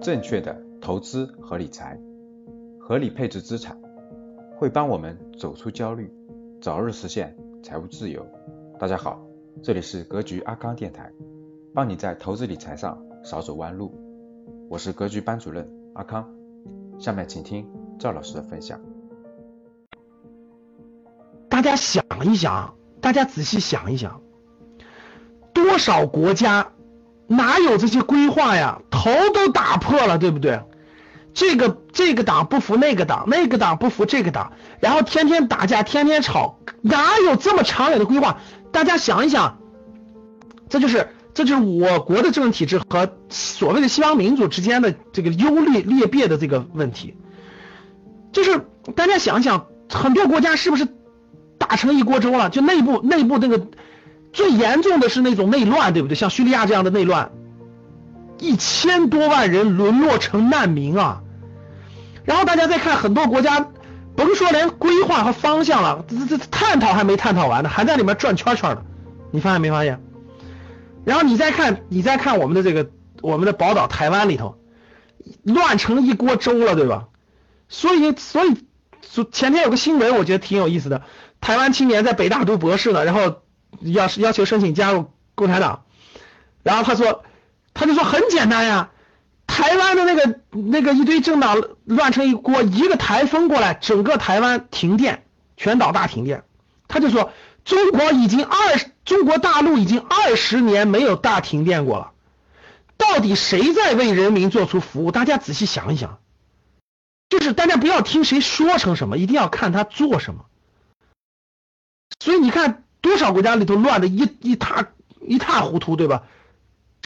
正确的投资和理财，合理配置资产，会帮我们走出焦虑，早日实现财务自由。大家好，这里是格局阿康电台，帮你在投资理财上少走弯路。我是格局班主任阿康，下面请听赵老师的分享。大家想一想，大家仔细想一想，多少国家？哪有这些规划呀？头都打破了，对不对？这个这个党不服那个党，那个党不服这个党，然后天天打架，天天吵，哪有这么长远的规划？大家想一想，这就是这就是我国的政治体制和所谓的西方民主之间的这个优劣劣别的这个问题。就是大家想想，很多国家是不是打成一锅粥了？就内部内部那个。最严重的是那种内乱，对不对？像叙利亚这样的内乱，一千多万人沦落成难民啊！然后大家再看很多国家，甭说连规划和方向了，这这探讨还没探讨完呢，还在里面转圈圈的，你发现没发现？然后你再看，你再看我们的这个我们的宝岛台湾里头，乱成一锅粥了，对吧？所以所以前天有个新闻，我觉得挺有意思的，台湾青年在北大读博士呢，然后。要要求申请加入共产党，然后他说，他就说很简单呀，台湾的那个那个一堆政党乱成一锅，一个台风过来，整个台湾停电，全岛大停电。他就说，中国已经二中国大陆已经二十年没有大停电过了，到底谁在为人民做出服务？大家仔细想一想，就是大家不要听谁说成什么，一定要看他做什么。所以你看。多少国家里头乱的一一塌一塌糊涂，对吧？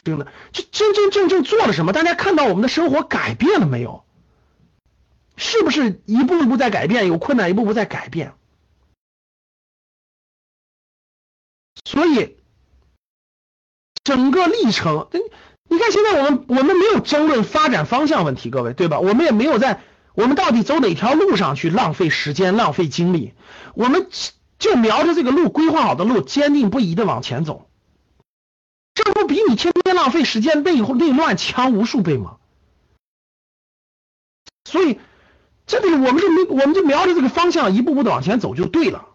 真的，就真真正正做了什么？大家看到我们的生活改变了没有？是不是一步一步在改变？有困难一步步在改变。所以整个历程，你看现在我们我们没有争论发展方向问题，各位对吧？我们也没有在我们到底走哪条路上去浪费时间、浪费精力，我们。就瞄着这个路，规划好的路，坚定不移的往前走，这不比你天天浪费时间、内内乱强无数倍吗？所以，这里我们就没，我们就瞄着这个方向，一步步的往前走就对了。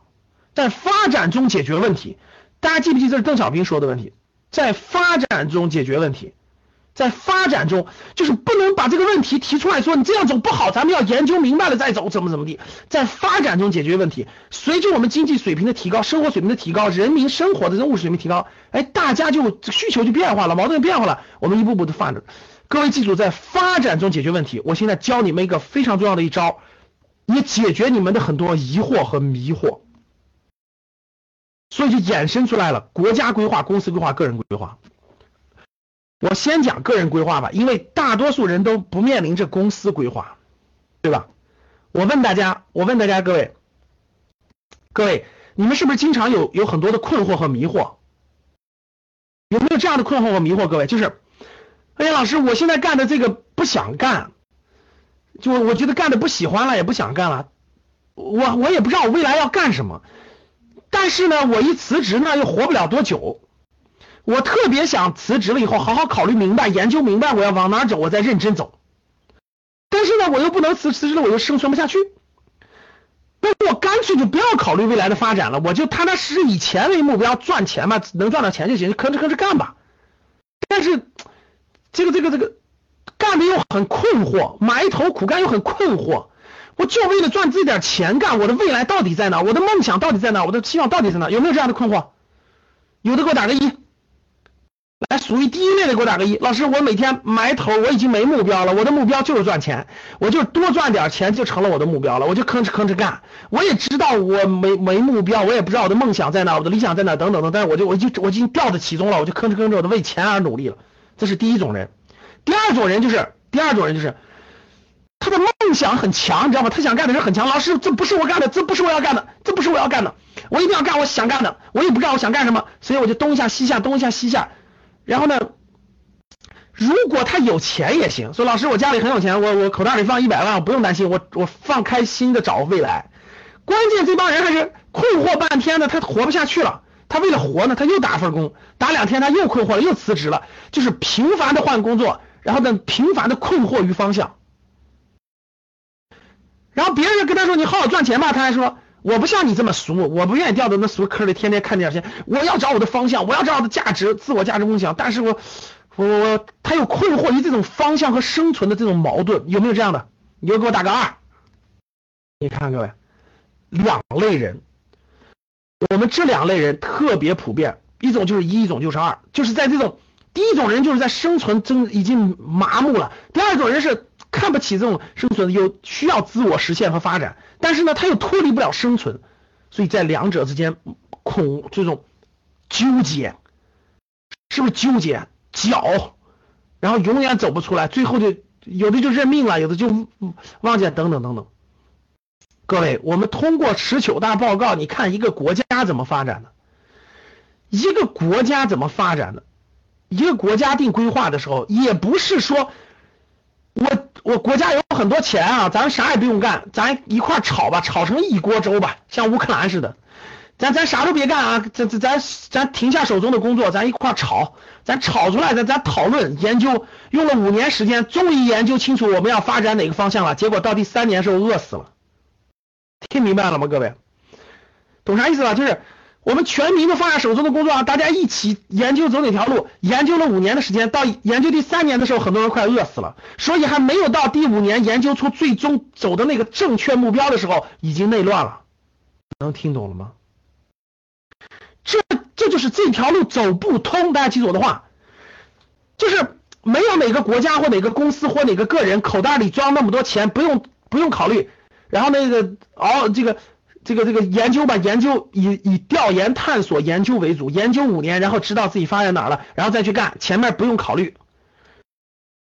在发展中解决问题，大家记不记？这是邓小平说的问题，在发展中解决问题。在发展中，就是不能把这个问题提出来说你这样走不好，咱们要研究明白了再走，怎么怎么地。在发展中解决问题，随着我们经济水平的提高，生活水平的提高，人民生活的物质水平提高，哎，大家就需求就变化了，矛盾变化了，我们一步步的放着。各位记住，在发展中解决问题，我现在教你们一个非常重要的一招，也解决你们的很多疑惑和迷惑。所以就衍生出来了国家规划、公司规划、个人规划。我先讲个人规划吧，因为大多数人都不面临着公司规划，对吧？我问大家，我问大家各位，各位，你们是不是经常有有很多的困惑和迷惑？有没有这样的困惑和迷惑？各位，就是，哎呀，老师，我现在干的这个不想干，就我觉得干的不喜欢了，也不想干了，我我也不知道我未来要干什么，但是呢，我一辞职呢，又活不了多久。我特别想辞职了以后好好考虑明白，研究明白我要往哪走，我再认真走。但是呢，我又不能辞辞职了，我又生存不下去。那我干脆就不要考虑未来的发展了，我就踏踏实实以钱为目标，赚钱嘛，能赚到钱就行，吭哧吭哧干吧。但是这个这个这个干的又很困惑，埋头苦干又很困惑。我就为了赚这点钱干，我的未来到底在哪？我的梦想到底在哪？我的期望到底在哪？有没有这样的困惑？有的给我打个一。来，属于第一类的给我打个一。老师，我每天埋头，我已经没目标了。我的目标就是赚钱，我就多赚点钱就成了我的目标了。我就吭哧吭哧干。我也知道我没没目标，我也不知道我的梦想在哪，我的理想在哪，等等等。但是我就我就我已经掉在其中了，我就吭哧吭哧，我就为钱而努力了。这是第一种人。第二种人就是第二种人就是他的梦想很强，你知道吗？他想干的事很强。老师，这不是我干的，这不是我要干的，这不是我要干的。我一定要干我想干的，我也不知道我想干什么，所以我就东一下西下，东一下西下。然后呢？如果他有钱也行，说老师我家里很有钱，我我口袋里放一百万，我不用担心，我我放开心的找未来。关键这帮人还是困惑半天呢，他活不下去了。他为了活呢，他又打份工，打两天他又困惑了，又辞职了，就是频繁的换工作，然后呢频繁的困惑于方向，然后别人跟他说你好好赚钱吧，他还说我不像你这么俗，我不愿意掉到那俗坑里，天天看这点钱，我要找我的方向，我要找我的价值，自我价值梦想，但是我我我他又困惑于这种方向和生存的这种矛盾，有没有这样的？你就给我打个二。你看各位，两类人，我们这两类人特别普遍，一种就是一，一种就是二，就是在这种第一种人就是在生存中已经麻木了，第二种人是看不起这种生存，有需要自我实现和发展，但是呢他又脱离不了生存，所以在两者之间恐这种纠结，是不是纠结搅，然后永远走不出来，最后就有的就认命了，有的就忘记等等等等。各位，我们通过十九大报告，你看一个国家怎么发展的？一个国家怎么发展的？一个国家定规划的时候，也不是说我国家有很多钱啊，咱啥也不用干，咱一块炒吧，炒成一锅粥吧，像乌克兰似的，咱咱啥都别干啊，咱咱咱咱停下手中的工作，咱一块炒，咱炒出来，咱咱讨论研究，用了五年时间，终于研究清楚我们要发展哪个方向了，结果到第三年时候饿死了。听明白了吗，各位？懂啥意思吧？就是我们全民都放下手中的工作啊，大家一起研究走哪条路。研究了五年的时间，到研究第三年的时候，很多人快饿死了。所以还没有到第五年研究出最终走的那个正确目标的时候，已经内乱了。能听懂了吗？这这就是这条路走不通。大家记住我的话，就是没有哪个国家或哪个公司或哪个个人口袋里装那么多钱，不用不用考虑。然后那个哦，这个这个这个研究吧，研究以以调研探索研究为主，研究五年，然后知道自己发展哪了，然后再去干，前面不用考虑。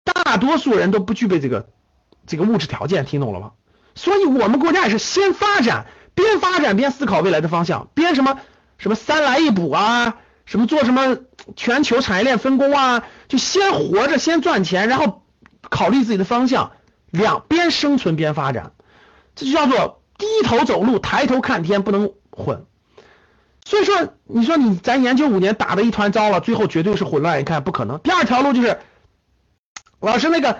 大多数人都不具备这个这个物质条件，听懂了吗？所以我们国家也是先发展，边发展边思考未来的方向，边什么什么三来一补啊，什么做什么全球产业链分工啊，就先活着，先赚钱，然后考虑自己的方向，两边生存边发展。这就叫做低头走路，抬头看天，不能混。所以说，你说你咱研究五年打的一团糟了，最后绝对是混乱。你看不可能。第二条路就是，老师那个，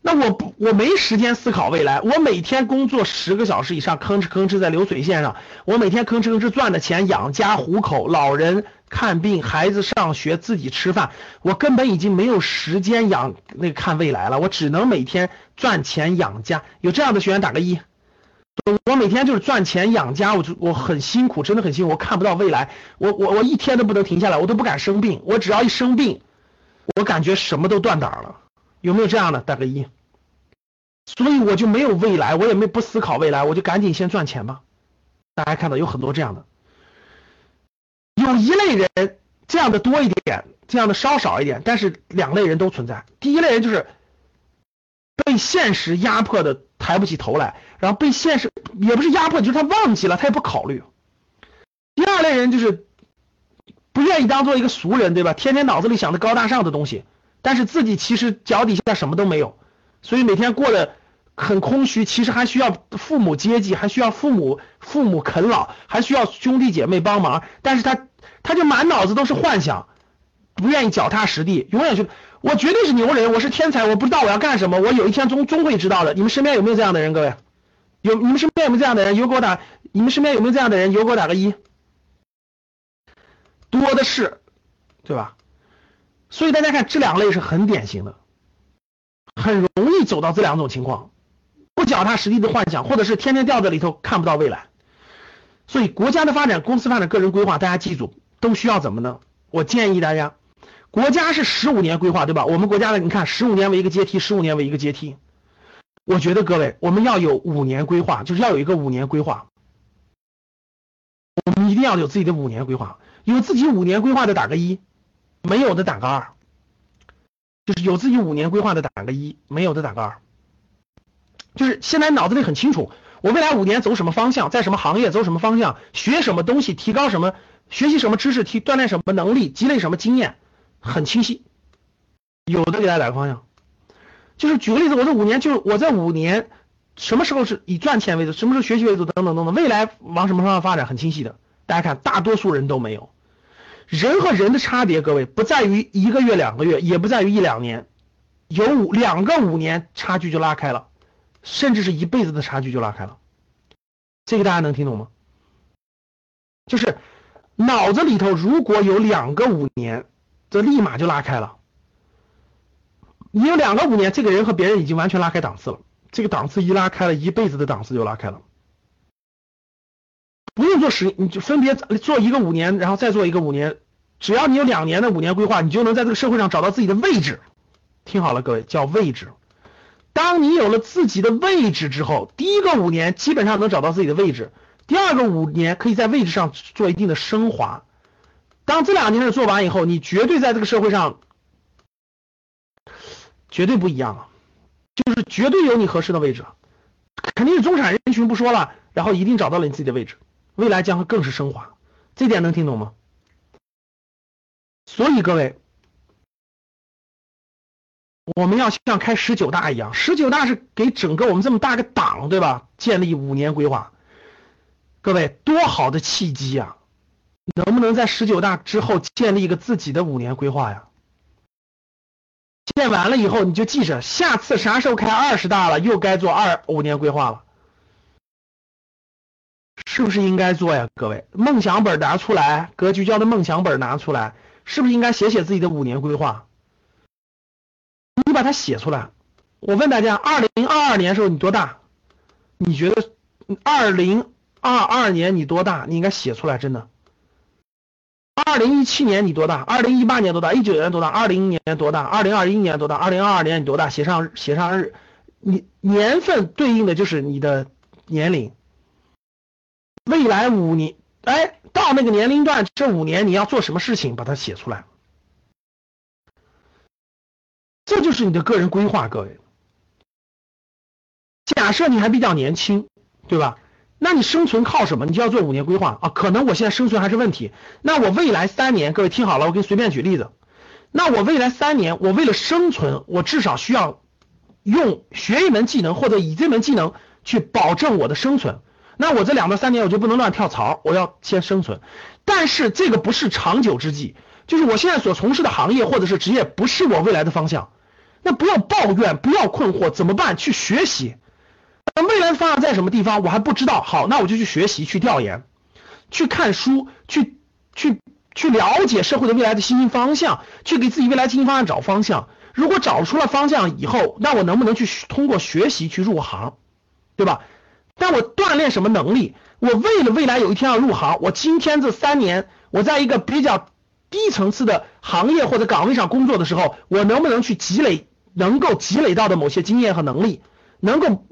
那我不我没时间思考未来，我每天工作十个小时以上，吭哧吭哧在流水线上，我每天吭哧吭哧赚的钱养家糊口，老人看病，孩子上学，自己吃饭，我根本已经没有时间养那个看未来了，我只能每天赚钱养家。有这样的学员打个一。我每天就是赚钱养家，我就我很辛苦，真的很辛苦，我看不到未来，我我我一天都不能停下来，我都不敢生病，我只要一生病，我感觉什么都断档了，有没有这样的？打个一。所以我就没有未来，我也没不思考未来，我就赶紧先赚钱吧。大家看到有很多这样的，有一类人这样的多一点，这样的稍少一点，但是两类人都存在。第一类人就是被现实压迫的。抬不起头来，然后被现实也不是压迫，就是他忘记了，他也不考虑。第二类人就是不愿意当做一个俗人，对吧？天天脑子里想着高大上的东西，但是自己其实脚底下什么都没有，所以每天过得很空虚。其实还需要父母接济，还需要父母父母啃老，还需要兄弟姐妹帮忙，但是他他就满脑子都是幻想，不愿意脚踏实地，永远就。我绝对是牛人，我是天才，我不知道我要干什么，我有一天终终会知道的。你们身边有没有这样的人？各位，有你们身边有没有这样的人？有给我打，你们身边有没有这样的人？有给我打个一，多的是，对吧？所以大家看这两类是很典型的，很容易走到这两种情况，不脚踏实地的幻想，或者是天天掉在里头看不到未来。所以国家的发展、公司发展、个人规划，大家记住都需要怎么呢？我建议大家。国家是十五年规划，对吧？我们国家的，你看，十五年为一个阶梯，十五年为一个阶梯。我觉得各位，我们要有五年规划，就是要有一个五年规划。我们一定要有自己的五年规划，有自己五年规划的打个一，没有的打个二。就是有自己五年规划的打个一，没有的打个二。就是现在脑子里很清楚，我未来五年走什么方向，在什么行业走什么方向，学什么东西，提高什么，学习什么知识，提锻炼什么能力，积累什么经验。很清晰，有的给大家打个方向，就是举个例子，我这五年就是我在五年什么时候是以赚钱为主，什么时候学习为主，等等等等，未来往什么方向发展很清晰的。大家看，大多数人都没有。人和人的差别，各位不在于一个月两个月，也不在于一两年，有五两个五年差距就拉开了，甚至是一辈子的差距就拉开了。这个大家能听懂吗？就是脑子里头如果有两个五年，这立马就拉开了。你有两个五年，这个人和别人已经完全拉开档次了。这个档次一拉开了，一辈子的档次就拉开了。不用做十，你就分别做一个五年，然后再做一个五年。只要你有两年的五年规划，你就能在这个社会上找到自己的位置。听好了，各位，叫位置。当你有了自己的位置之后，第一个五年基本上能找到自己的位置，第二个五年可以在位置上做一定的升华。当这两件事做完以后，你绝对在这个社会上绝对不一样了，就是绝对有你合适的位置，肯定是中产人群不说了，然后一定找到了你自己的位置。未来将会更是升华，这点能听懂吗？所以各位，我们要像开十九大一样，十九大是给整个我们这么大个党，对吧？建立五年规划，各位多好的契机啊！能不能在十九大之后建立一个自己的五年规划呀？练完了以后，你就记着，下次啥时候开二十大了，又该做二五年规划了。是不是应该做呀？各位，梦想本拿出来，格局教的梦想本拿出来，是不是应该写写自己的五年规划？你把它写出来。我问大家，二零二二年时候你多大？你觉得二零二二年你多大？你应该写出来，真的。二零一七年你多大？二零一八年多大？一九年多大？二零年多大？二零二一年多大？二零二二年你多大？写上写上日，你年份对应的就是你的年龄。未来五年，哎，到那个年龄段，这五年你要做什么事情，把它写出来，这就是你的个人规划。各位，假设你还比较年轻，对吧？那你生存靠什么？你就要做五年规划啊。可能我现在生存还是问题，那我未来三年，各位听好了，我给你随便举例子。那我未来三年，我为了生存，我至少需要用学一门技能，或者以这门技能去保证我的生存。那我这两到三年我就不能乱跳槽，我要先生存。但是这个不是长久之计，就是我现在所从事的行业或者是职业不是我未来的方向。那不要抱怨，不要困惑，怎么办？去学习。那未来的方向在什么地方？我还不知道。好，那我就去学习，去调研，去看书，去去去了解社会的未来的新兴方向，去给自己未来新兴方向找方向。如果找出了方向以后，那我能不能去通过学习去入行，对吧？但我锻炼什么能力？我为了未来有一天要入行，我今天这三年我在一个比较低层次的行业或者岗位上工作的时候，我能不能去积累能够积累到的某些经验和能力，能够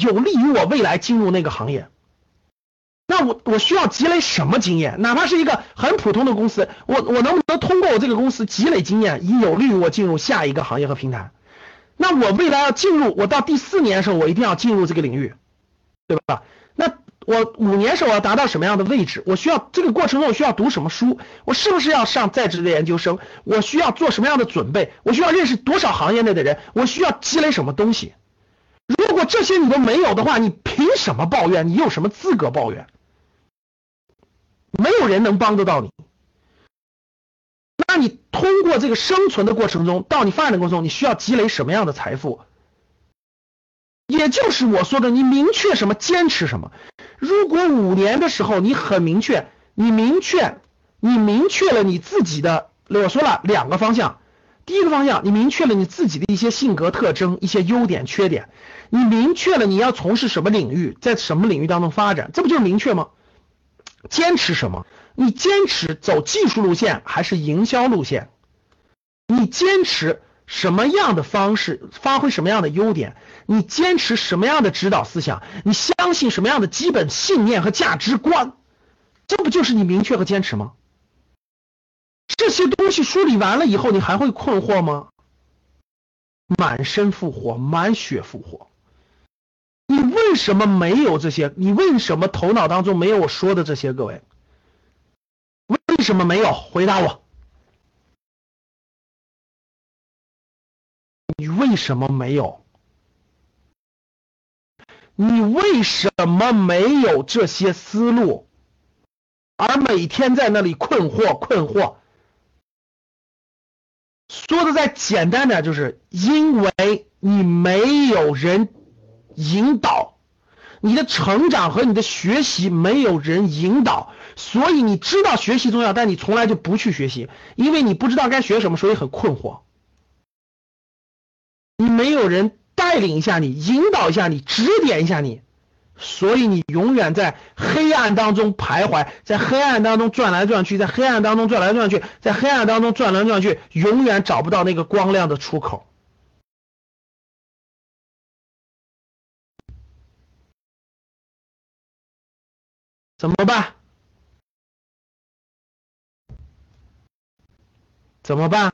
有利于我未来进入那个行业？那我我需要积累什么经验？哪怕是一个很普通的公司，我我能不能通过我这个公司积累经验，以有利于我进入下一个行业和平台？那我未来要进入，我到第四年的时候，我一定要进入这个领域。对吧？那我五年时候我要达到什么样的位置？我需要这个过程中我需要读什么书？我是不是要上在职的研究生？我需要做什么样的准备？我需要认识多少行业内的人？我需要积累什么东西？如果这些你都没有的话，你凭什么抱怨？你有什么资格抱怨？没有人能帮得到你。那你通过这个生存的过程中，到你发展的过程中，你需要积累什么样的财富？也就是我说的，你明确什么，坚持什么。如果五年的时候你很明确，你明确，你明确了你自己的，我说了两个方向。第一个方向，你明确了你自己的一些性格特征、一些优点、缺点。你明确了你要从事什么领域，在什么领域当中发展，这不就明确吗？坚持什么？你坚持走技术路线还是营销路线？你坚持？什么样的方式发挥什么样的优点？你坚持什么样的指导思想？你相信什么样的基本信念和价值观？这不就是你明确和坚持吗？这些东西梳理完了以后，你还会困惑吗？满身复活，满血复活。你为什么没有这些？你为什么头脑当中没有我说的这些？各位，为什么没有？回答我。你为什么没有？你为什么没有这些思路，而每天在那里困惑困惑？说的再简单点，就是因为你没有人引导，你的成长和你的学习没有人引导，所以你知道学习重要，但你从来就不去学习，因为你不知道该学什么，所以很困惑。你没有人带领一下你，引导一下你，指点一下你。所以你永远在黑暗当中徘徊，在黑暗当中转来转去，在黑暗当中转来转去，在黑暗当中转来转去，永远找不到那个光亮的出口。怎么办？怎么办？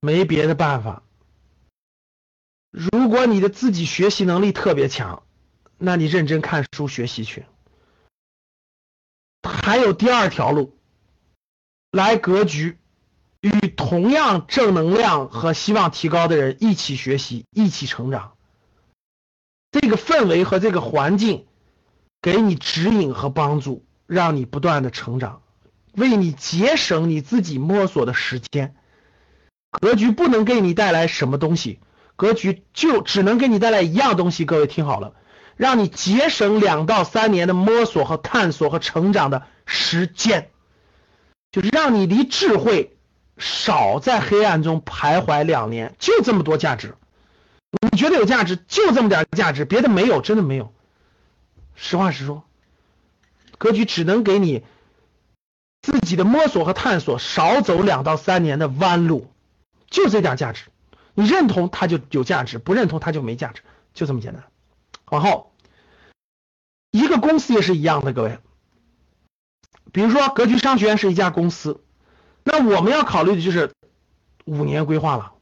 没别的办法。如果你的自己学习能力特别强，那你认真看书学习去。还有第二条路，来格局，与同样正能量和希望提高的人一起学习，一起成长。这个氛围和这个环境，给你指引和帮助，让你不断的成长，为你节省你自己摸索的时间。格局不能给你带来什么东西。格局就只能给你带来一样东西，各位听好了，让你节省两到三年的摸索和探索和成长的时间，就是让你离智慧少在黑暗中徘徊两年，就这么多价值。你觉得有价值，就这么点价值，别的没有，真的没有。实话实说，格局只能给你自己的摸索和探索少走两到三年的弯路，就这点价值。你认同它就有价值，不认同它就没价值，就这么简单。往后，一个公司也是一样的，各位。比如说，格局商学院是一家公司，那我们要考虑的就是五年规划了。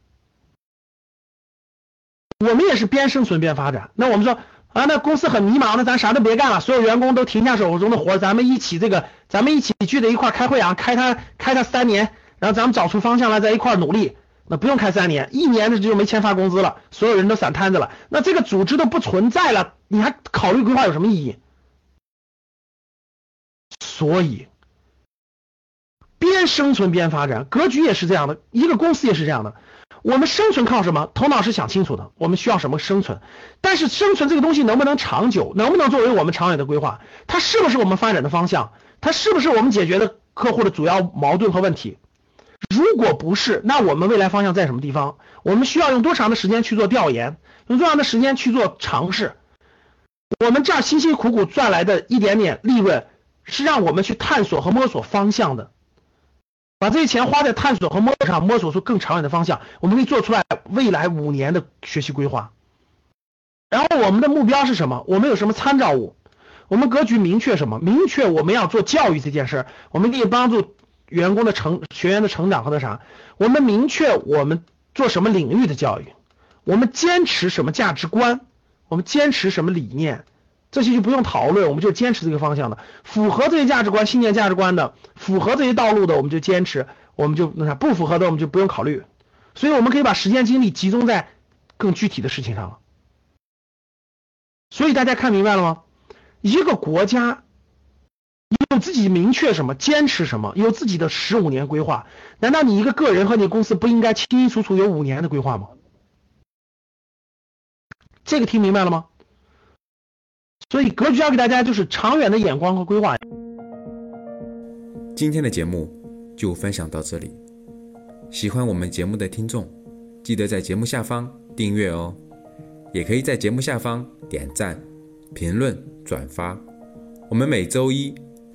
我们也是边生存边发展。那我们说啊，那公司很迷茫，那咱啥都别干了，所有员工都停下手中的活，咱们一起这个，咱们一起聚在一块开会啊，开它开它三年，然后咱们找出方向来，在一块努力。那不用开三年，一年的就没钱发工资了，所有人都散摊子了，那这个组织都不存在了，你还考虑规划有什么意义？所以，边生存边发展，格局也是这样的，一个公司也是这样的。我们生存靠什么？头脑是想清楚的，我们需要什么生存？但是生存这个东西能不能长久？能不能作为我们长远的规划？它是不是我们发展的方向？它是不是我们解决的客户的主要矛盾和问题？如果不是，那我们未来方向在什么地方？我们需要用多长的时间去做调研？用多长的时间去做尝试？我们这儿辛辛苦苦赚来的一点点利润，是让我们去探索和摸索方向的。把这些钱花在探索和摸索上，摸索出更长远的方向，我们可以做出来未来五年的学习规划。然后我们的目标是什么？我们有什么参照物？我们格局明确什么？明确我们要做教育这件事，我们可以帮助。员工的成学员的成长和那啥，我们明确我们做什么领域的教育，我们坚持什么价值观，我们坚持什么理念，这些就不用讨论，我们就坚持这个方向的，符合这些价值观、信念、价值观的，符合这些道路的，我们就坚持，我们就那啥，不符合的我们就不用考虑。所以我们可以把时间精力集中在更具体的事情上了。所以大家看明白了吗？一个国家。有自己明确什么，坚持什么，有自己的十五年规划。难道你一个个人和你公司不应该清清楚楚有五年的规划吗？这个听明白了吗？所以格局要给大家就是长远的眼光和规划。今天的节目就分享到这里，喜欢我们节目的听众，记得在节目下方订阅哦，也可以在节目下方点赞、评论、转发。我们每周一。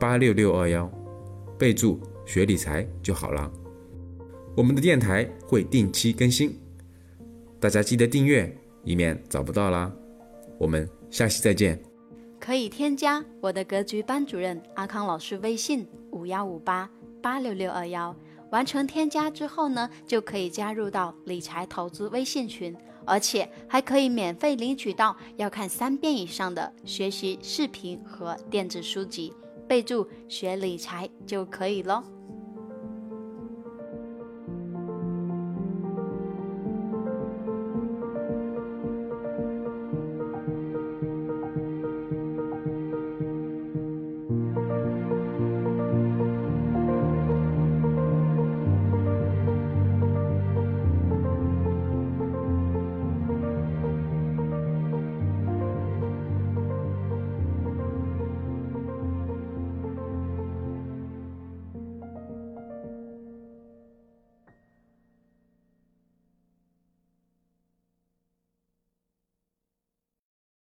八六六二幺，备注学理财就好了。我们的电台会定期更新，大家记得订阅，以免找不到啦。我们下期再见。可以添加我的格局班主任阿康老师微信：五幺五八八六六二幺。完成添加之后呢，就可以加入到理财投资微信群，而且还可以免费领取到要看三遍以上的学习视频和电子书籍，备注学理财就可以喽。